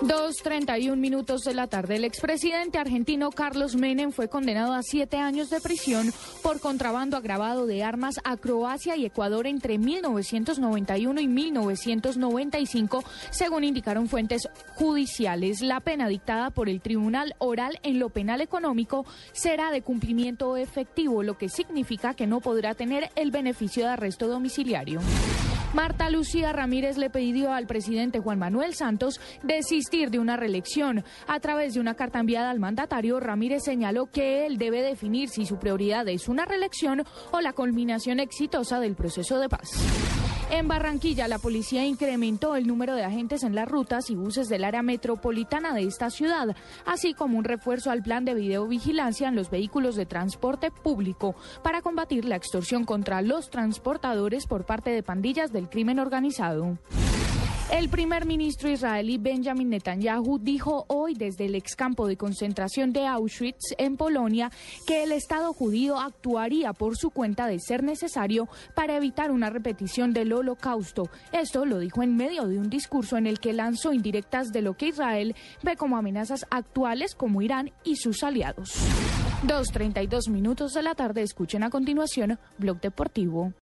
2.31 minutos de la tarde. El expresidente argentino Carlos Menem fue condenado a siete años de prisión por contrabando agravado de armas a Croacia y Ecuador entre 1991 y 1995, según indicaron fuentes judiciales. La pena dictada por el Tribunal Oral en lo Penal Económico será de cumplimiento efectivo, lo que significa que no podrá tener el beneficio de arresto domiciliario. Marta Lucía Ramírez le pidió al presidente Juan Manuel Santos desistir de una reelección. A través de una carta enviada al mandatario, Ramírez señaló que él debe definir si su prioridad es una reelección o la culminación exitosa del proceso de paz. En Barranquilla, la policía incrementó el número de agentes en las rutas y buses del área metropolitana de esta ciudad, así como un refuerzo al plan de videovigilancia en los vehículos de transporte público para combatir la extorsión contra los transportadores por parte de pandillas del crimen organizado. El primer ministro israelí Benjamin Netanyahu dijo hoy desde el ex campo de concentración de Auschwitz en Polonia que el Estado judío actuaría por su cuenta de ser necesario para evitar una repetición del holocausto. Esto lo dijo en medio de un discurso en el que lanzó indirectas de lo que Israel ve como amenazas actuales como Irán y sus aliados. 2.32 minutos de la tarde, escuchen a continuación Blog Deportivo.